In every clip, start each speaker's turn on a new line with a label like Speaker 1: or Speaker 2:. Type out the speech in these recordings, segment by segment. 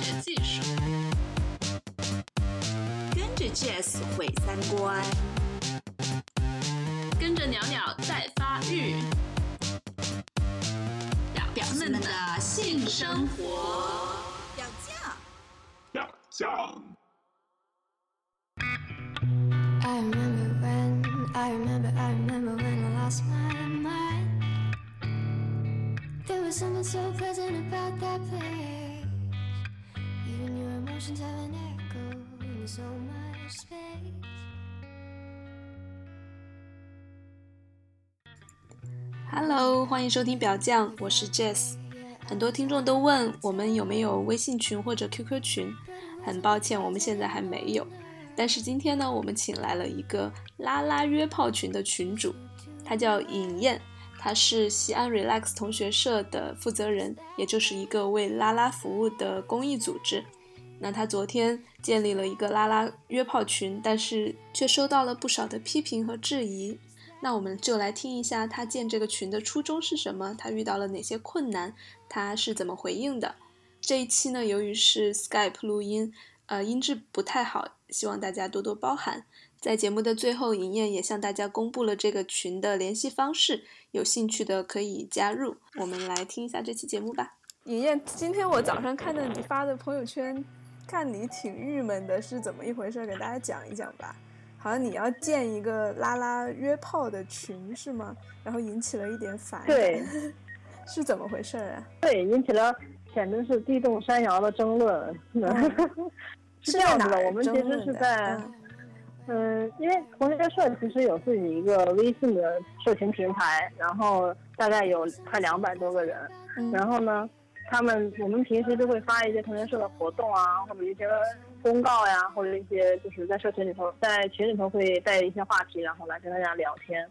Speaker 1: 学技术，跟着 Jess 毁三观，跟着鸟鸟在发育，表表们的性生活，表酱，
Speaker 2: 表酱。
Speaker 3: I remember when, I remember, I remember when I lost my mind. There was something so pleasant about that place.
Speaker 4: Hello，欢迎收听表酱，我是 Jess。很多听众都问我们有没有微信群或者 QQ 群，很抱歉，我们现在还没有。但是今天呢，我们请来了一个拉拉约炮群的群主，他叫尹燕，他是西安 Relax 同学社的负责人，也就是一个为拉拉服务的公益组织。那他昨天建立了一个拉拉约炮群，但是却收到了不少的批评和质疑。那我们就来听一下他建这个群的初衷是什么，他遇到了哪些困难，他是怎么回应的。这一期呢，由于是 Skype 录音，呃，音质不太好，希望大家多多包涵。在节目的最后，尹燕也向大家公布了这个群的联系方式，有兴趣的可以加入。我们来听一下这期节目吧。尹燕，今天我早上看到你发的朋友圈，看你挺郁闷的，是怎么一回事？给大家讲一讲吧。好像你要建一个拉拉约炮的群是吗？然后引起了一点反感，
Speaker 5: 对，
Speaker 4: 是怎么回事啊？
Speaker 5: 对，引起了简直是地动山摇的争论。是这样子的，我们其实是在，嗯，因为同学社其实有自己一个微信的社群平台，然后大概有快两百多个人，然后呢，他们我们平时就会发一些同学社的活动啊，或者一些。公告呀，或者一些就是在社群里头，在群里头会带一些话题，然后来跟大家聊天。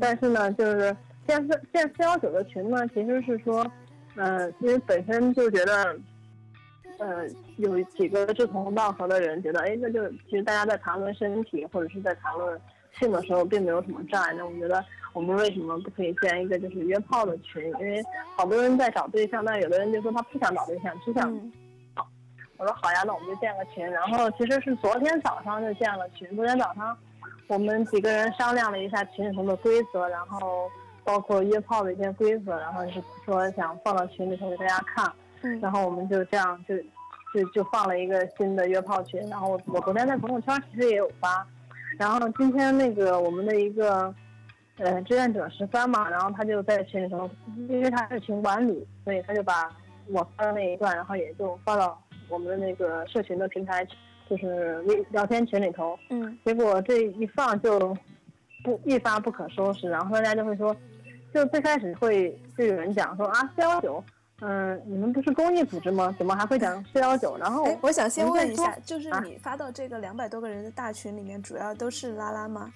Speaker 5: 但是呢，就是建四建四幺九的群呢，其实是说，嗯，因为本身就觉得，呃，有几个志同道合的人觉得，哎，那就其实大家在谈论身体或者是在谈论性的时候，并没有什么障碍。那我觉得，我们为什么不可以建一个就是约炮的群？因为好多人在找对象，但有的人就说他不想找对象，只想。我说好呀，那我们就建个群。然后其实是昨天早上就建了群。昨天早上，我们几个人商量了一下群里头的规则，然后包括约炮的一些规则，然后是说想放到群里头给大家看。嗯。然后我们就这样就就就放了一个新的约炮群。然后我我昨天在朋友圈其实也有发。然后今天那个我们的一个呃志愿者十三嘛，然后他就在群里头，因为他是群管理，所以他就把我发的那一段，然后也就发到。我们的那个社群的平台，就是微聊天群里头，嗯，结果这一放就不一发不可收拾，然后大家就会说，就最开始会就有人讲说啊四幺九，嗯，你们不是公益组织吗？怎么还会讲四幺九？然后
Speaker 4: 我想先问一下，就是你发到这个两百多个人的大群里面，主要都是拉拉吗？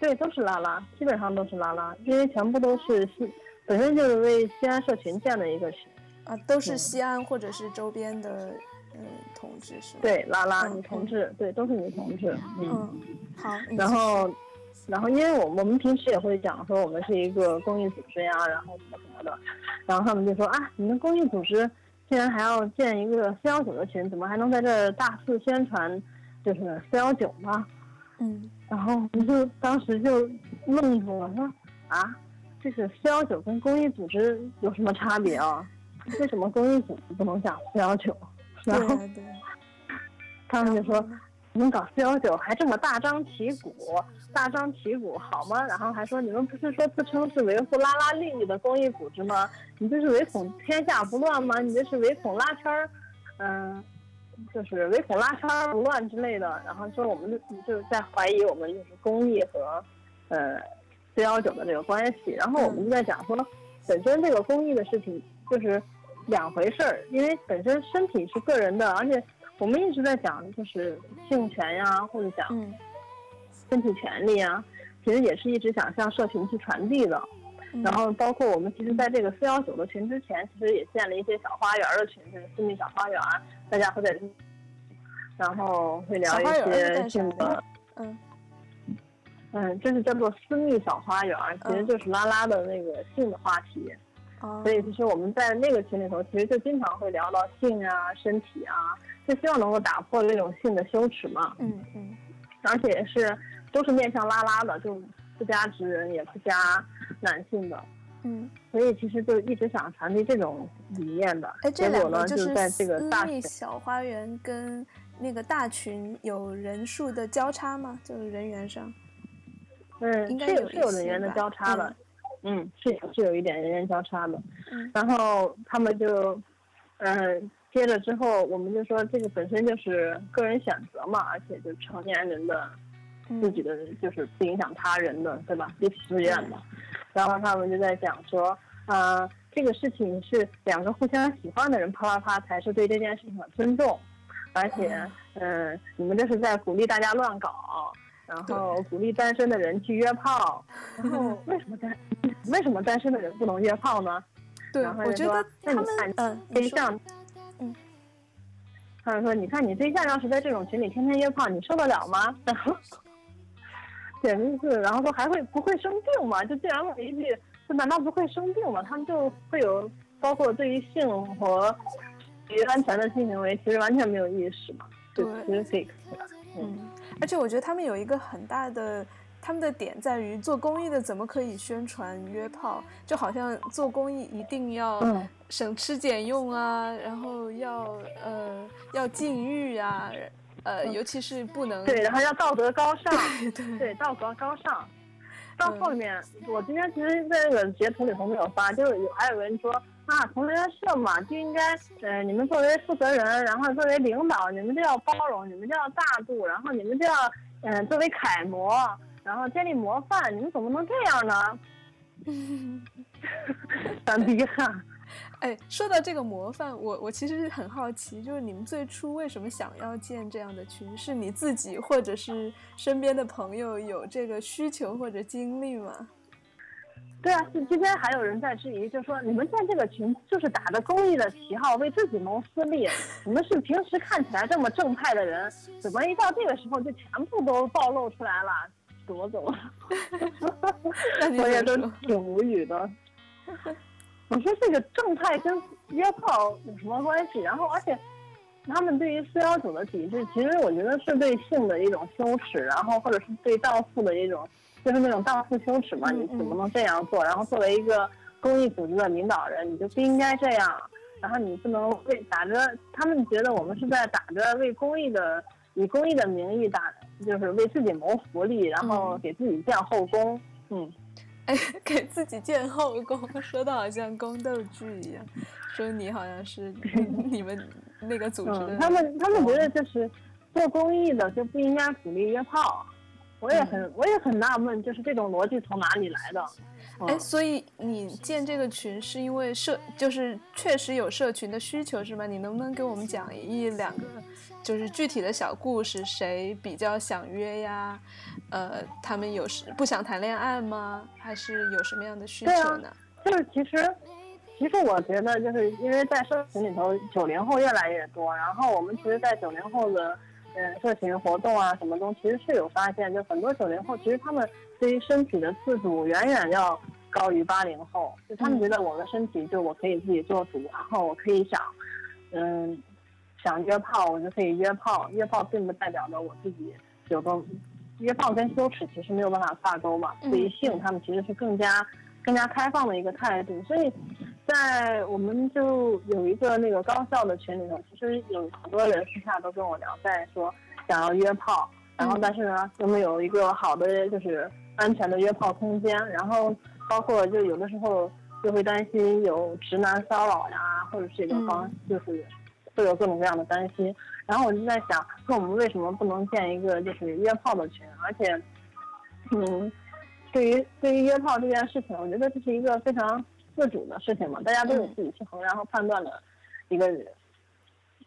Speaker 5: 对，都是拉拉，基本上都是拉拉，因为全部都是西，本身就是为西安社群建的一个群。
Speaker 4: 啊，都是西安或者是周边的，嗯，同志是吗？
Speaker 5: 对，拉拉女同志，对，都是女同志。
Speaker 4: 嗯，好。
Speaker 5: 然后，然后，因为我我们平时也会讲说我们是一个公益组织呀，然后什么什么的，然后他们就说啊，你们公益组织竟然还要建一个四幺九的群，怎么还能在这大肆宣传就是四幺九呢？
Speaker 4: 嗯，
Speaker 5: 然后我们就当时就愣住了，说啊，这是四幺九跟公益组织有什么差别啊？为什么公益组织不能讲四幺九？然后他们就说：“你你们搞四幺九还这么大张旗鼓，大张旗鼓好吗？”然后还说：“你们不是说自称是维护拉拉利益的公益组织吗？你这是唯恐天下不乱吗？你这是唯恐拉圈儿，嗯，就是唯恐拉圈儿不乱之类的。”然后说我们就就在怀疑我们就是公益和呃四幺九的这个关系。然后我们就在讲说，本身这个公益的事情就是。两回事儿，因为本身身体是个人的，而且我们一直在讲就是性权呀，或者讲身体权利啊，其实也是一直想向社群去传递的。然后包括我们其实在这个四幺九的群之前，其实也建了一些小花园的群，就是私密小花园，大家会在，然后会聊一些性的，嗯，嗯，这是叫做私密小花园，其实就是拉拉的那个性的话题。所以其实我们在那个群里头，其实就经常会聊到性啊、身体啊，就希望能够打破这种性的羞耻嘛。
Speaker 4: 嗯嗯。
Speaker 5: 而且是都是面向拉拉的，就不加直人，也不加男性的。
Speaker 4: 嗯。
Speaker 5: 所以其实就一直想传递这种理念的。
Speaker 4: 哎，
Speaker 5: 结果呢，
Speaker 4: 就
Speaker 5: 是在这个大
Speaker 4: 小花园跟那个大群有人数的交叉吗？就是人员上？
Speaker 5: 嗯，
Speaker 4: 应该
Speaker 5: 有是有人员的交叉的。嗯，是是有一点人员交叉的，嗯然后他们就，嗯，接着之后我们就说这个本身就是个人选择嘛，而且就成年人的，自己的就是不影响他人的，对吧？自己自愿的。然后他们就在讲说，呃，这个事情是两个互相喜欢的人啪啪啪才是对这件事情的尊重，而且，嗯，你们这是在鼓励大家乱搞。然后鼓励单身的人去约炮，然后为什么单为什么单身的人不能约炮呢？
Speaker 4: 对，
Speaker 5: 我
Speaker 4: 觉得
Speaker 5: 那你看
Speaker 4: 嗯，
Speaker 5: 对象，
Speaker 4: 嗯，
Speaker 5: 他就说你看你对象要是在这种群里天天约炮，你受得了吗？然后简直是，然后说还会不会生病吗？就竟然问一句，就难道不会生病吗？他们就会有包括对于性和于安全的性行为，其实完全没有意识嘛，
Speaker 4: 对，
Speaker 5: 其实 fix
Speaker 4: 嗯。而且我觉得他们有一个很大的，他们的点在于做公益的怎么可以宣传约炮，就好像做公益一定要省吃俭用啊，然后要呃要禁欲啊，呃尤其是不能
Speaker 5: 对，然后要道德高尚，
Speaker 4: 对
Speaker 5: 对道德高尚。到后面，我今天其实在那个截图里头没有发，就是有还有人说啊，同学社嘛就应该，呃，你们作为负责人，然后作为领导，你们就要包容，你们就要大度，然后你们就要，嗯，作为楷模，然后建立模范，你们怎么能这样呢？很厉害。
Speaker 4: 哎，说到这个模范，我我其实很好奇，就是你们最初为什么想要建这样的群？是你自己或者是身边的朋友有这个需求或者经历吗？
Speaker 5: 对啊，今天还有人在质疑，就说你们建这个群就是打着公益的旗号为自己谋私利。你们是平时看起来这么正派的人，怎么一到这个时候就全部都暴露出来了，夺走了？我也都挺无语的。我说这个正派跟约炮有什么关系？然后，而且他们对于四幺九的抵制，其实我觉得是对性的一种羞耻，然后或者是对荡妇的一种，就是那种荡妇羞耻嘛？你怎么能这样做？然后作为一个公益组织的领导人，你就不应该这样。然后你不能为打着他们觉得我们是在打着为公益的以公益的名义打，就是为自己谋福利，然后给自己建后宫。嗯。
Speaker 4: 哎，给自己建后宫，说的好像宫斗剧一样。说你好像是 你们那个组织的。
Speaker 5: 他们他们觉得就是做公益的就不应该鼓励约炮。我也很我也很纳闷，就是这种逻辑从哪里来的？
Speaker 4: 哎，所以你建这个群是因为社，就是确实有社群的需求是吗？你能不能给我们讲一两个？就是具体的小故事，谁比较想约呀？呃，他们有时不想谈恋爱吗？还是有什么样的需求呢？
Speaker 5: 就是其实，其实我觉得，就是因为在社群里头，九零后越来越多，然后我们其实，在九零后的嗯社群活动啊什么中，其实是有发现，就很多九零后其实他们对于身体的自主远远要高于八零后，就他们觉得我的身体就我可以自己做主，然后我可以想，嗯。想约炮，我就可以约炮。约炮并不代表着我自己有个约炮跟羞耻其实没有办法挂钩嘛。对于性，他们其实是更加更加开放的一个态度。所以，在我们就有一个那个高校的群里头，其实有很多人私下都跟我聊，在说想要约炮，然后但是呢，又没有一个好的就是安全的约炮空间。然后包括就有的时候就会担心有直男骚扰呀，或者是一个方就是。会有各种各样的担心，然后我就在想，那我们为什么不能建一个就是约炮的群？而且，嗯，对于对于约炮这件事情，我觉得这是一个非常自主的事情嘛，大家都有自己去衡量和判断的一个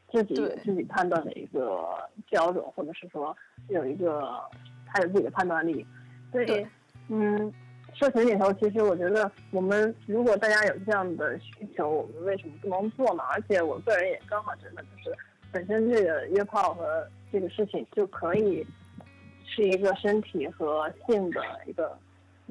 Speaker 5: 自己自己判断的一个标准，或者是说有一个他有自己的判断力。对，嗯。社群里头，其实我觉得，我们如果大家有这样的需求，我们为什么不能做呢？而且我个人也刚好觉得，就是本身这个约炮和这个事情就可以是一个身体和性的一个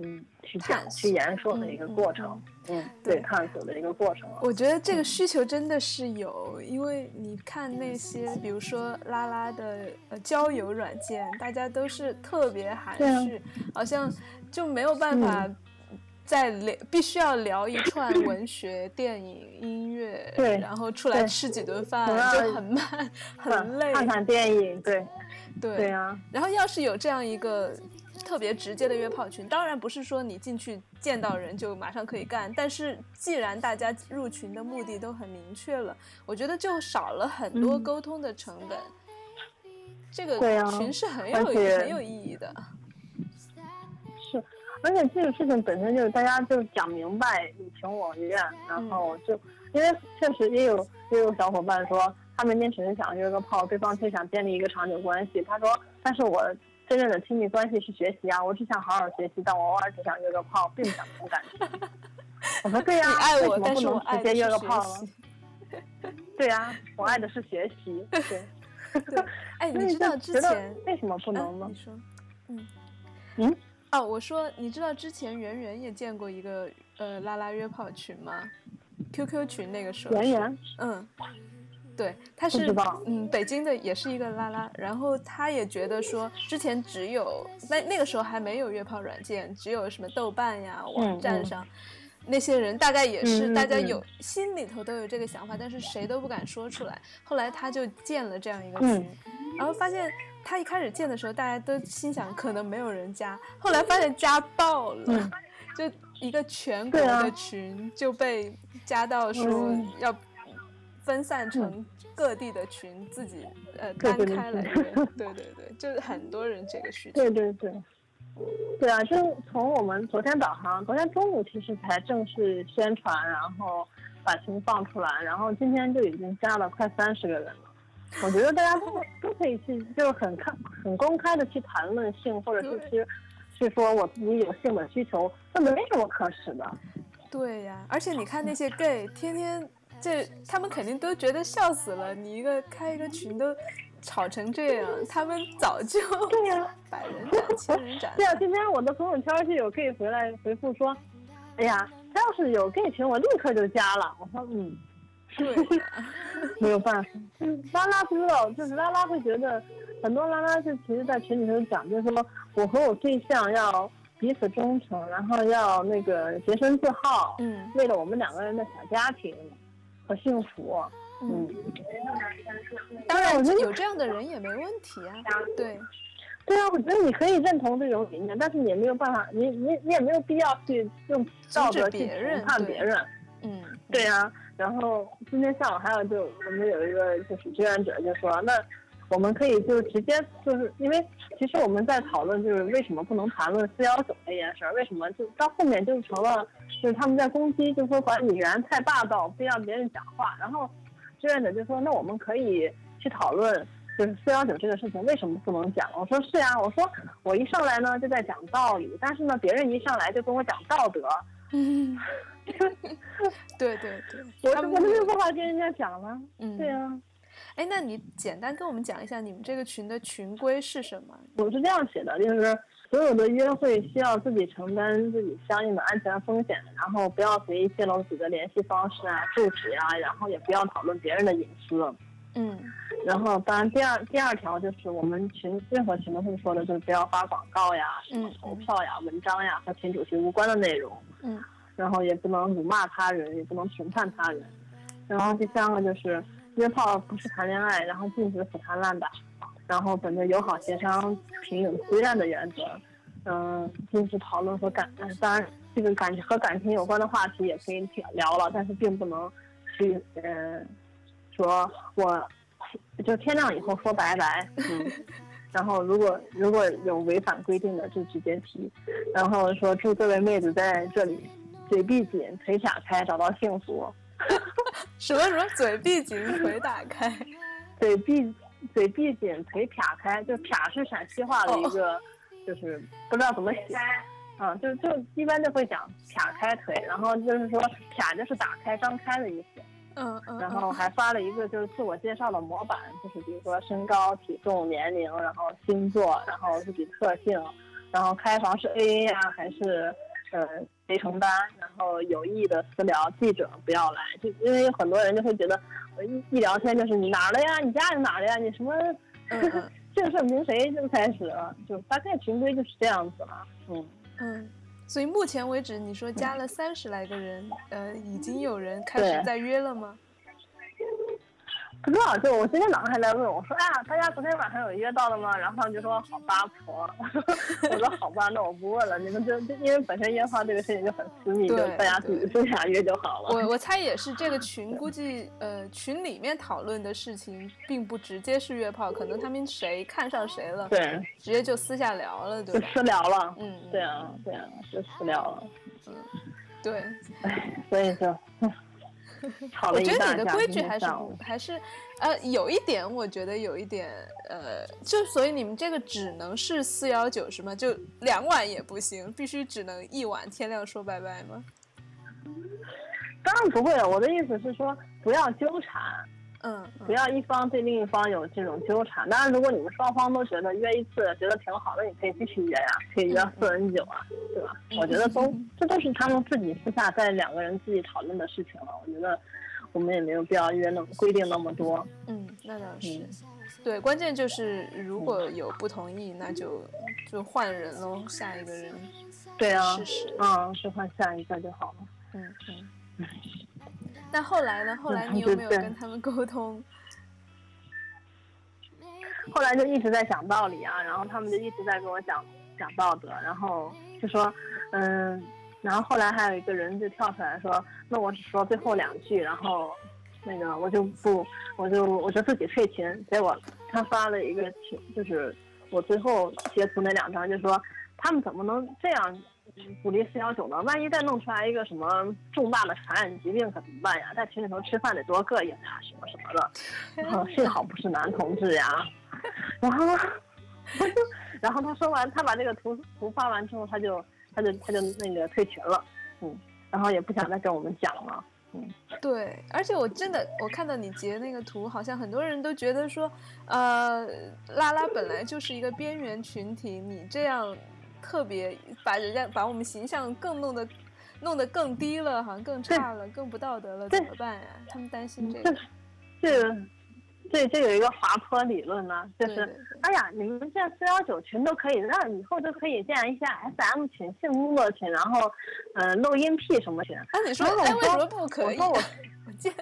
Speaker 5: 嗯去讲去言说的一个过程，嗯，对，探索的一个过程。
Speaker 4: 我觉得这个需求真的是有，因为你看那些，比如说拉拉的呃交友软件，大家都是特别含蓄，好像就没有办法。在聊，必须要聊一串 文学、电影、音乐，
Speaker 5: 对，
Speaker 4: 然后出来吃几顿饭就很慢，很累。
Speaker 5: 看看电影，对，
Speaker 4: 对，
Speaker 5: 对啊。
Speaker 4: 然后要是有这样一个特别直接的约炮群，当然不是说你进去见到人就马上可以干，但是既然大家入群的目的都很明确了，我觉得就少了很多沟通的成本。这个群是很有很有意义的。
Speaker 5: 是而且这个事情本身就是大家就讲明白，你情我愿，然后就因为确实也有也有小伙伴说，他明天只是想约个炮，对方却想建立一个长久关系。他说，但是我真正的亲密关系是学习啊，我只想好好学习，但我偶尔只想约个炮，并不想谈感情。我说对 呀，为什么不能直接约个炮呢？对呀，我爱的是学习。对，
Speaker 4: 哎，你知道之前
Speaker 5: 为什么不能
Speaker 4: 吗？你说，
Speaker 5: 嗯，嗯。
Speaker 4: 哦，我说，你知道之前圆圆也见过一个呃拉拉约炮群吗？QQ 群那个时候。
Speaker 5: 圆圆。
Speaker 4: 嗯，对，他是嗯北京的，也是一个拉拉。然后他也觉得说，之前只有那那个时候还没有约炮软件，只有什么豆瓣呀网站上，那些人大概也是大家有心里头都有这个想法，但是谁都不敢说出来。后来他就建了这样一个群，然后发现。他一开始建的时候，大家都心想可能没有人加，后来发现加爆了，就一个全国的群就被加到说要分散成各地的群，自己呃单开来 对对对，就是很多人这个需求。
Speaker 5: 对对对，对啊，就从我们昨天早上，昨天中午其实才正式宣传，然后把群放出来，然后今天就已经加了快三十个人了。我觉得大家都都可以去，就是很看、很公开的去谈论性，或者是去去说我自己有性的需求，这没什么可耻的。
Speaker 4: 对呀，而且你看那些 gay，天天这他们肯定都觉得笑死了。你一个开一个群都吵成这样，他们早就
Speaker 5: 对呀，
Speaker 4: 百人斩、千人斩。
Speaker 5: 对啊，今天我的朋友圈就有 gay 回来回复说：“哎呀，他要是有 gay 群，我立刻就加了。”我说：“嗯。”
Speaker 4: 对，
Speaker 5: 没有办法。拉拉不知道，就是拉拉会觉得，很多拉拉是其实，在群里头讲，就是说我和我对象要彼此忠诚，然后要那个洁身自好，
Speaker 4: 嗯，
Speaker 5: 为了我们两个人的小家庭和幸福，嗯。
Speaker 4: 当然，我觉得有这样的人也没问题啊。对，
Speaker 5: 对啊，我觉得你可以认同这种理念，但是你也没有办法，你你你也没有必要去用道德去评判别人。
Speaker 4: 嗯，
Speaker 5: 对啊。然后今天下午还有就我们有一个就是志愿者就说，那我们可以就直接就是因为其实我们在讨论就是为什么不能谈论四幺九这件事儿，为什么就到后面就成了就是他们在攻击，就说管理员太霸道，不让别人讲话。然后志愿者就说，那我们可以去讨论就是四幺九这个事情为什么不能讲？我说是呀，我说我一上来呢就在讲道理，但是呢别人一上来就跟我讲道德。
Speaker 4: 嗯。对对对，我
Speaker 5: 我没有办法跟人家讲了。
Speaker 4: 嗯，
Speaker 5: 对啊。
Speaker 4: 哎，那你简单跟我们讲一下你们这个群的群规是什么？
Speaker 5: 我是这样写的，就是所有的约会需要自己承担自己相应的安全风险，然后不要随意泄露自己的联系方式啊、住址啊，然后也不要讨论别人的隐私。
Speaker 4: 嗯。
Speaker 5: 然后，当然，第二第二条就是我们群任何群都会说的，就是不要发广告呀、什么投票呀、文章呀和群主题无关的内容。
Speaker 4: 嗯。
Speaker 5: 然后也不能辱骂他人，也不能评判他人。然后第三个就是约炮不是谈恋爱，然后禁止腐谈烂打。然后本着友好协商、平等自愿的原则，嗯，禁止讨论和感，当然这个感和感情有关的话题也可以聊了，但是并不能去嗯说我就天亮以后说拜拜。嗯，然后如果如果有违反规定的就直接提。然后说祝各位妹子在这里。嘴闭紧，腿打开，找到幸福。
Speaker 4: 什么什么？嘴闭紧，腿打开。
Speaker 5: 嘴闭嘴闭紧，腿撇开，就撇是陕西话的一个，就是不知道怎么写。嗯，就就一般就会讲撇开腿，然后就是说撇就是打开、张开的意思。
Speaker 4: 嗯嗯。
Speaker 5: 然后还发了一个就是自我介绍的模板，就是比如说身高、体重、年龄，然后星座，然后自己特性。然后开房是 A A 啊，还是呃谁承担？然后有意的私聊，记者不要来，就因为有很多人就会觉得，一一聊天就是你哪儿的呀，你家是哪儿的呀，你什么姓甚名谁就开始了，就大概群规就是这样子了，嗯
Speaker 4: 嗯。所以目前为止，你说加了三十来个人，呃，已经有人开始在约了吗？
Speaker 5: 不知道，就我今天早上还在问我说，哎呀，大家昨天晚上有约到的吗？然后他们就说好八婆，我说我说好吧，那我不问了。你们就因为本身烟花这个事情就很私密，就大家自己私下约就好了。
Speaker 4: 我我猜也是，这个群估计呃群里面讨论的事情并不直接是约炮，可能他们谁看上谁了，
Speaker 5: 对，
Speaker 4: 直接就私下聊了，对
Speaker 5: 吧？就私聊了，嗯，对啊，对啊，就私聊了，
Speaker 4: 嗯，对，
Speaker 5: 哎，所以就。
Speaker 4: 我觉得你的规矩还是还是，呃，有一点，我觉得有一点，呃，就所以你们这个只能是四幺九是吗？就两晚也不行，必须只能一晚，天亮说拜拜吗？
Speaker 5: 当然不会了，我的意思是说不要纠缠。
Speaker 4: 嗯，
Speaker 5: 不要一方对另一方有这种纠缠。当然，如果你们双方都觉得约一次觉得挺好，那你可以继续约呀，可以约四人九啊，对吧？我觉得都这都是他们自己私下在两个人自己讨论的事情了。我觉得我们也没有必要约那么规定那么多。
Speaker 4: 嗯，那倒是。对，关键就是如果有不同意，那就就换人喽，下一个人。
Speaker 5: 对啊，
Speaker 4: 试试。
Speaker 5: 嗯，就换下一个就好了。
Speaker 4: 嗯嗯。那后来呢？后来你有没有跟他们沟通？
Speaker 5: 后来就一直在讲道理啊，然后他们就一直在跟我讲讲道德，然后就说，嗯，然后后来还有一个人就跳出来说，那我只说最后两句，然后那个我就不，我就我就自己退群。结果他发了一个群，就是我最后截图那两张，就说他们怎么能这样？鼓励四幺九呢？万一再弄出来一个什么重大的传染疾病可怎么办呀？在群里头吃饭得多膈应呀，什么什么的。然后幸好不是男同志呀。然后，然后他说完，他把这个图图发完之后，他就他就他就那个退群了。嗯，然后也不想再跟我们讲了。嗯，
Speaker 4: 对，而且我真的我看到你截那个图，好像很多人都觉得说，呃，拉拉本来就是一个边缘群体，你这样。特别把人家把我们形象更弄得弄得更低了，好像更差了，更不道德了，怎么办呀？他们担心这个。
Speaker 5: 这个，这这有一个滑坡理论呢，就是哎呀，你们这四幺九群都可以，那以后都可以建一下 SM 群、性工作群，然后嗯，录音 P 什么群。
Speaker 4: 哎，你说哎，为什么不可以？
Speaker 5: 我说我建，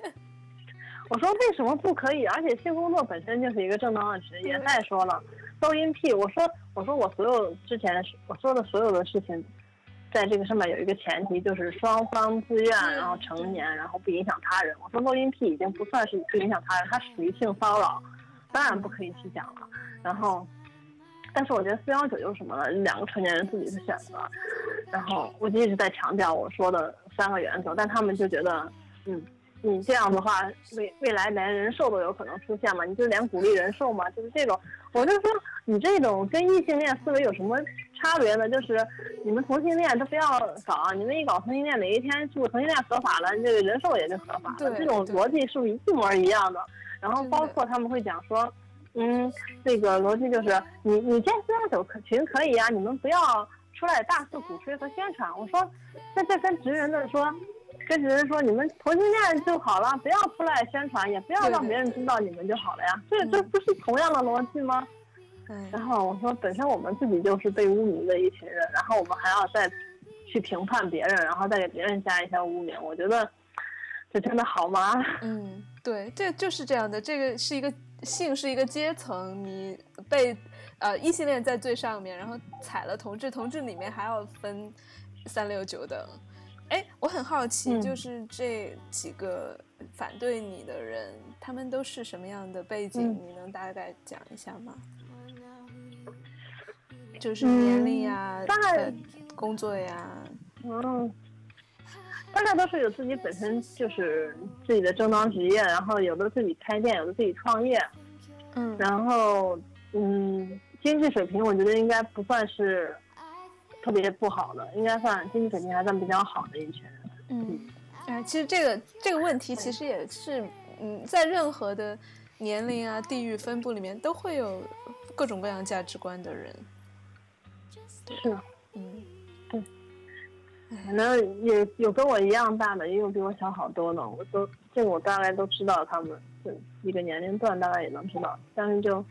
Speaker 5: 我说为什么不可以？而且性工作本身就是一个正当的职业。再说了。收音屁！我说，我说我所有之前我说的所有的事情，在这个上面有一个前提，就是双方自愿，然后成年，然后不影响他人。我说录音屁已经不算是不影响他人，它属于性骚扰，当然不可以去讲了。然后，但是我觉得四幺九就是什么呢？两个成年人自己的选择。然后我就一直在强调我说的三个原则，但他们就觉得，嗯。你这样的话，未未来连人兽都有可能出现嘛？你就连鼓励人兽嘛？就是这种，我就说你这种跟异性恋思维有什么差别呢？就是你们同性恋都不要搞，你们一搞同性恋，哪一天是不是同性恋合法了，这个人兽也就合法了？这种逻辑是不是一模一样的？然后包括他们会讲说，嗯，这个逻辑就是你你建四幺九群可以啊，你们不要出来大肆鼓吹和宣传。我说，那这跟直人的说。跟别人说你们同性恋就好了，不要出来宣传，也不要让别人知道你们就好了呀。这这不是同样的逻辑吗？然后我说，本身我们自己就是被污名的一群人，然后我们还要再去评判别人，然后再给别人加一些污名，我觉得这真的好吗？
Speaker 4: 嗯，对，这就是这样的。这个是一个性是一个阶层，你被呃异性恋在最上面，然后踩了同志，同志里面还要分三六九等。哎，我很好奇，就是这几个反对你的人，他们都是什么样的背景？你能大概讲一下吗？就是年龄呀，
Speaker 5: 大概
Speaker 4: 工作呀，
Speaker 5: 嗯，大概都是有自己本身就是自己的正当职业，然后有的自己开店，有的自己创业，
Speaker 4: 嗯，
Speaker 5: 然后嗯，经济水平我觉得应该不算是。特别不好的，应该算经济水平还算比较好的一群人。
Speaker 4: 嗯，哎，其实这个这个问题其实也是，嗯，在任何的年龄啊、地域分布里面，都会有各种各样价值观的人。
Speaker 5: 是，
Speaker 4: 嗯，
Speaker 5: 对。反正也有跟我一样大的，也有比我小好多的。我都这个我大概都知道，他们这一个年龄段大概也能知道，但是就，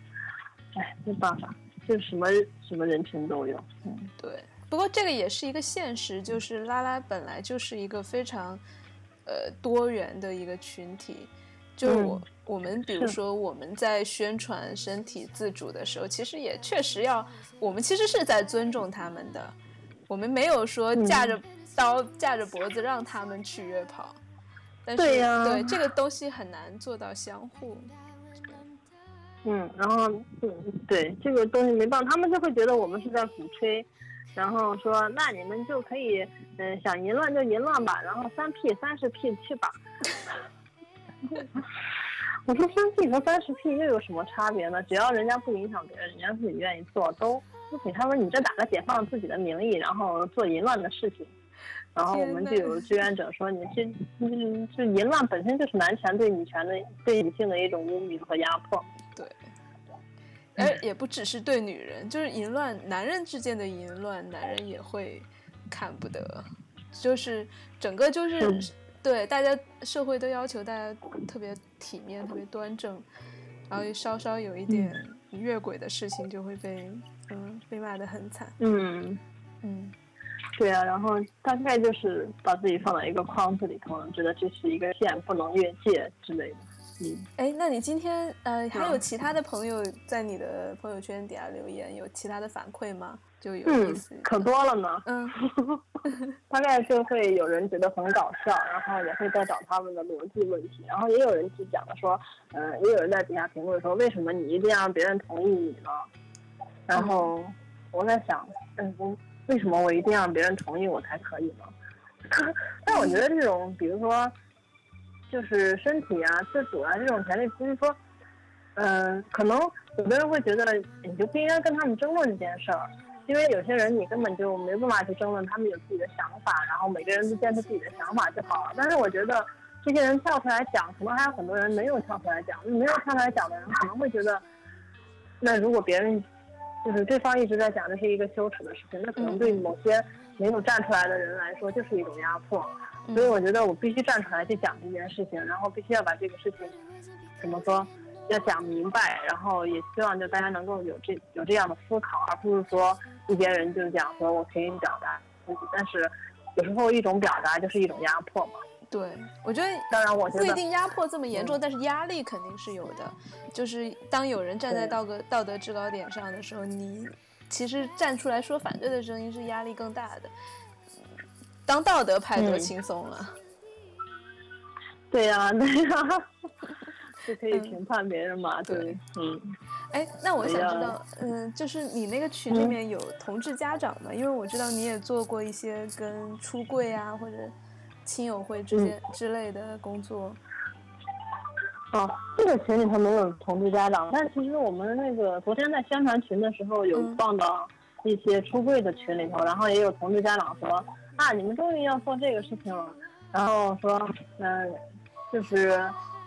Speaker 5: 哎，没办法，就什么什么人群都有。嗯，
Speaker 4: 对。不过这个也是一个现实，就是拉拉本来就是一个非常，呃，多元的一个群体。就我我们比如说我们在宣传身体自主的时候，其实也确实要，我们其实是在尊重他们的。我们没有说架着刀架着脖子让他们去约跑，但是
Speaker 5: 对
Speaker 4: 对 这个东西很难做到相互。
Speaker 5: 嗯，然后对对这个东西没办法，他们就会觉得我们是在鼓吹，然后说那你们就可以嗯想淫乱就淫乱吧，然后三 P 三十 P 去吧。我说三 P 和三十 P 又有什么差别呢？只要人家不影响别人，人家自己愿意做都。就给他说，你这打着解放自己的名义，然后做淫乱的事情，然后我们就有志愿者说，你这，嗯，就淫乱本身就是男权对女权的、对女性的一种污名和压迫。
Speaker 4: 对，而也不只是对女人，就是淫乱，男人之间的淫乱，男人也会看不得，就是整个就是对大家社会都要求大家特别体面、特别端正，然后稍稍有一点越轨的事情就会被。嗯，被骂的很惨。
Speaker 5: 嗯
Speaker 4: 嗯，
Speaker 5: 对啊，然后大概就是把自己放在一个框子里头，觉得这是一个线，不能越界之类的。嗯，
Speaker 4: 哎，那你今天呃还有其他的朋友在你的朋友圈底下留言，有其他的反馈吗？就有意思，
Speaker 5: 可多了呢。
Speaker 4: 嗯，
Speaker 5: 大概就会有人觉得很搞笑，然后也会在找他们的逻辑问题，然后也有人去讲的说，呃，也有人在底下评论说，为什么你一定要让别人同意你呢？然后我在想，嗯，为什么我一定让别人同意我才可以呢？但我觉得这种，比如说，就是身体啊、自主啊这种权利，不是说，嗯，可能有的人会觉得你就不应该跟他们争论这件事儿，因为有些人你根本就没办法去争论，他们有自己的想法，然后每个人都坚持自己的想法就好了。但是我觉得这些人跳出来讲，可能还有很多人没有跳出来讲，没有跳出来讲的人可能会觉得，那如果别人。就是对方一直在讲这是一个羞耻的事情，那可能对某些没有站出来的人来说就是一种压迫，所以我觉得我必须站出来去讲这件事情，然后必须要把这个事情怎么说要讲明白，然后也希望就大家能够有这有这样的思考，而不是说一些人就讲说我可以表达自己，但是有时候一种表达就是一种压迫嘛。
Speaker 4: 对，我觉得
Speaker 5: 当然我
Speaker 4: 不一定压迫这么严重，但是压力肯定是有的。就是当有人站在道德道德制高点上的时候，你其实站出来说反对的声音是压力更大的。当道德派多轻松了。
Speaker 5: 对呀，对呀，就可以评判别人嘛。对，嗯。
Speaker 4: 哎，那我想知道，嗯，就是你那个群里面有同志家长吗？因为我知道你也做过一些跟出柜啊或者。亲友会之间之类的工作，
Speaker 5: 哦，这个群里头没有同志家长，但其实我们那个昨天在宣传群的时候有放到一些出柜的群里头，然后也有同志家长说啊，你们终于要做这个事情了，然后我说嗯，就是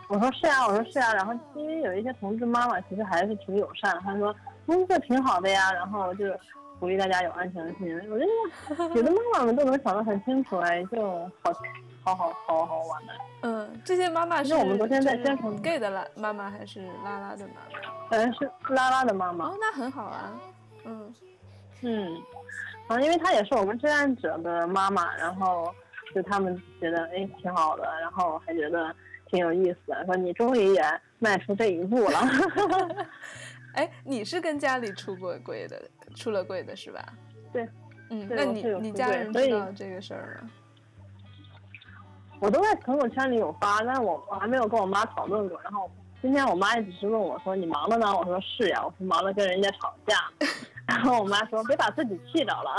Speaker 5: 我说是啊，我说是啊，然后因为有一些同志妈妈其实还是挺友善，她说嗯这挺好的呀，然后就。鼓励大家有安全的心，我觉得 有的妈妈们都能想得很清楚，哎，就好，好好好好玩的。
Speaker 4: 嗯，这些妈妈是
Speaker 5: 我们昨天在宣传
Speaker 4: gay 的拉妈妈还是拉拉的妈
Speaker 5: 妈？嗯，是拉拉的妈妈。
Speaker 4: 哦，那很好啊。嗯
Speaker 5: 嗯，啊，因为她也是我们志愿者的妈妈，然后就他们觉得哎挺好的，然后还觉得挺有意思的，说你终于也迈出这一步了。
Speaker 4: 哎，你是跟家里出过柜的？出了柜的是吧？
Speaker 5: 对，
Speaker 4: 嗯，那你你家人知道这个事儿吗？
Speaker 5: 我都在朋友圈里有发，但是我我还没有跟我妈讨论过。然后今天我妈也只是问我说：“你忙了呢？”我说：“是呀，我是忙着跟人家吵架。” 然后我妈说：“别把自己气着了。”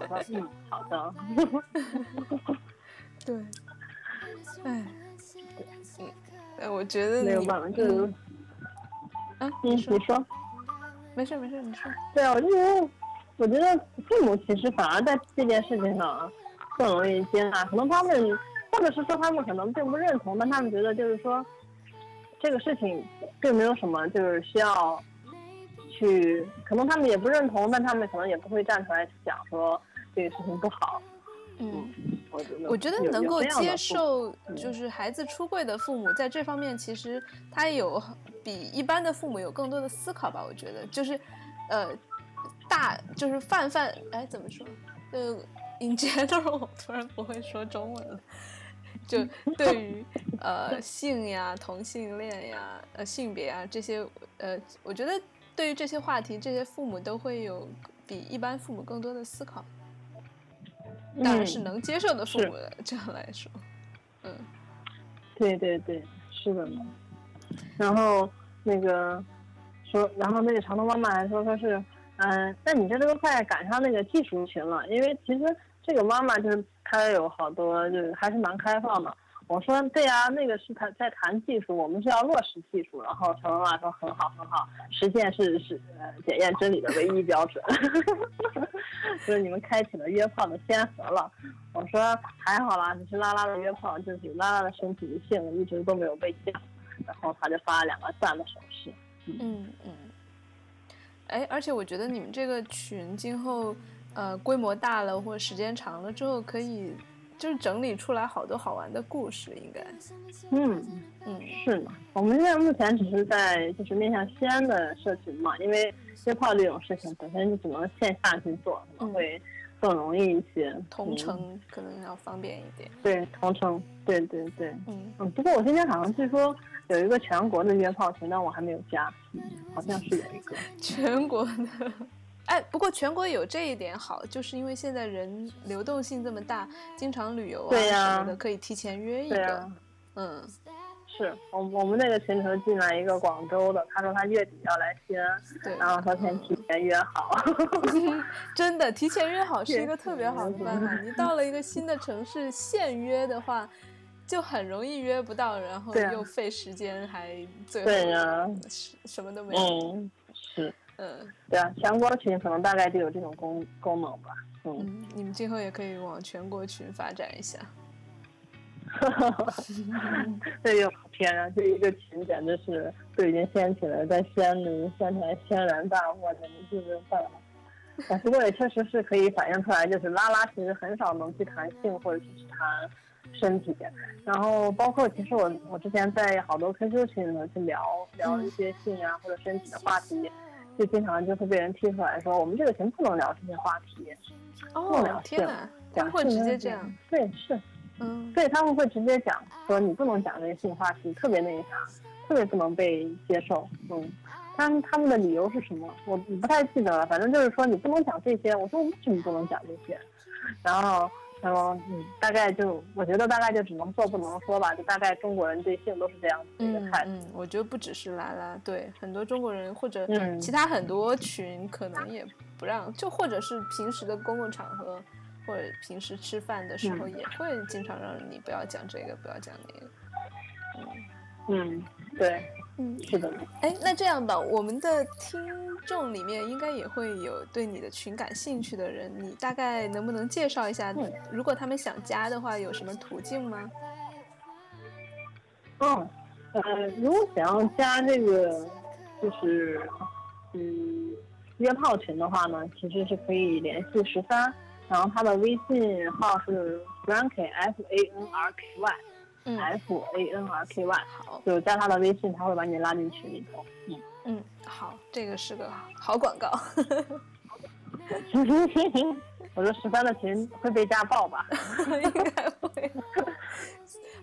Speaker 5: 我说：“嗯，好的。”
Speaker 4: 对，哎，嗯，哎，我觉得
Speaker 5: 没有办法，就是，
Speaker 4: 嗯，
Speaker 5: 你说。
Speaker 4: 没事没事，你说。
Speaker 5: 对啊，我就觉得，我觉得父母其实反而在这件事情上更容易接纳。可能他们，或者是说他们可能并不认同，但他们觉得就是说，这个事情并没有什么就是需要去，可能他们也不认同，但他们可能也不会站出来讲说这个事情不好。
Speaker 4: 嗯，
Speaker 5: 我觉得
Speaker 4: 我觉得能够接受，
Speaker 5: 嗯
Speaker 4: 就是孩子出柜的父母，在这方面其实他有比一般的父母有更多的思考吧。我觉得就是，呃，大就是泛泛，哎，怎么说？呃，in general，我突然不会说中文了。就 对于呃性呀、同性恋呀、呃性别啊这些，呃，我觉得对于这些话题，这些父母都会有比一般父母更多的思考。当然是能接受的父母的，这样来说，嗯，
Speaker 5: 对对对，是的呢。然后那个说，然后那个长头妈妈还说说是，嗯，那你这都快赶上那个技术群了，因为其实这个妈妈就是她有好多就是还是蛮开放的。我说对啊、那个是谈在谈技术，我们是要落实技术。然后陈妈妈说很好很好，实践是是呃检验真理的唯一标准。就是你们开启了约炮的先河了。我说还好啦，只是拉拉的约炮，就是拉拉的身体性一直都没有被讲。然后他就发了两个赞的手势。
Speaker 4: 嗯嗯。哎，而且我觉得你们这个群今后呃规模大了或者时间长了之后，可以就是整理出来好多好玩的故事，应该。
Speaker 5: 嗯
Speaker 4: 嗯
Speaker 5: 是呢，我们现在目前只是在就是面向西安的社群嘛，因为约炮这种事情本身就只能线下去做，可能会更容易一些。
Speaker 4: 同
Speaker 5: 嗯
Speaker 4: 城可能要方便一点。
Speaker 5: 对同城，对对对。
Speaker 4: 嗯
Speaker 5: 嗯，不过我今天好像据说有一个全国的约炮群，但我还没有加，嗯好像是有一个。
Speaker 4: 全国的。哎，不过全国有这一点好，就是因为现在人流动性这么大，经常旅游啊什么的，可以提前约一个。
Speaker 5: 对啊，
Speaker 4: 嗯，
Speaker 5: 是我我们那个群里头进来一个广州的，他说他月底要来西安，
Speaker 4: 对，
Speaker 5: 然后他先提前约好。
Speaker 4: 真的提前约好是一个特别好的办法。你到了一个新的城市，现约的话，就很容易约不到，然后又费时间，还最后什什么都没有。
Speaker 5: 对啊，全国群可能大概就有这种功功能吧。嗯，
Speaker 4: 嗯，你们今后也可以往全国群发展一下。
Speaker 5: 哈哈，哎呦天啊！这一个群简直是都已经掀起来，在西安的掀起来轩然大波，简直就是办法。啊不过也确实是可以反映出来，就是拉拉其实很少能去谈性或者去谈身体，然后包括其实我我之前在好多 QQ 群里面去聊聊一些性啊或者身体的话题，就经常就会被人踢出来说我们这个群不能聊这些话题，不能
Speaker 4: 哦
Speaker 5: 聊，性
Speaker 4: 天哪，他们会
Speaker 5: 讲
Speaker 4: 直接这样。。
Speaker 5: 对，是。
Speaker 4: 嗯
Speaker 5: 对他们会直接讲说你不能讲这些性话题，特别那个啥，特别不能被接受。嗯，他们他们的理由是什么？我不太记得了，反正就是说你不能讲这些。我说我为什么不能讲这些？然后他说嗯，大概就我觉得大概就只能做不能说吧，就大概中国人对性都是这样子的一个态度。
Speaker 4: 我觉得不只是拉拉，对很多中国人或者
Speaker 5: 嗯
Speaker 4: 其他很多群可能也不让，就或者是平时的公共场合，或者平时吃饭的时候
Speaker 5: 嗯
Speaker 4: 也会经常让你不要讲这个，不要讲那个。
Speaker 5: 嗯嗯，对，
Speaker 4: 嗯，
Speaker 5: 是的。
Speaker 4: 哎，那这样吧，我们的听众里面应该也会有对你的群感兴趣的人，你大概能不能介绍一下？
Speaker 5: 嗯
Speaker 4: 如果他们想加的话，有什么途径吗？
Speaker 5: 嗯，呃，如果想要加这个，就是嗯约炮群的话呢，其实是可以联系十三，然后他的微信号是 Franky F A N R K Y
Speaker 4: 嗯
Speaker 5: ，F A N R K Y，
Speaker 4: 好，
Speaker 5: 就加他的微信，他会把你拉进群里头。嗯，
Speaker 4: 嗯，好，这个是个好广告。
Speaker 5: 我说十三的群会被家暴吧？
Speaker 4: 应该会。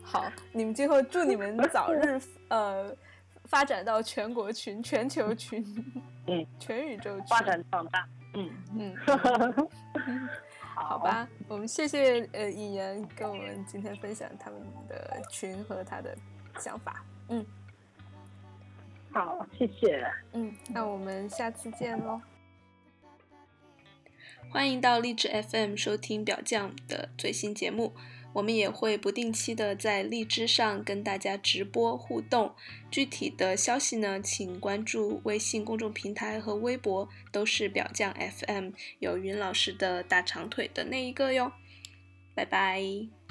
Speaker 4: 好，你们今后祝你们早日 呃发展到全国群、全球群、
Speaker 5: 嗯，
Speaker 4: 全宇宙群。
Speaker 5: 发展壮大。嗯，
Speaker 4: 嗯，好吧，我们谢谢呃尹岩跟我们今天分享他们的群和他的想法。嗯
Speaker 5: 好，谢谢。
Speaker 4: 嗯，那我们下次见喽。
Speaker 1: 欢迎到荔枝 FM 收听表酱的最新节目，我们也会不定期的在荔枝上跟大家直播互动。具体的消息呢，请关注微信公众平台和微博，都是表酱 FM，有云老师的大长腿的那一个哟。拜拜。